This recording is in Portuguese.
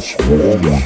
Transformers.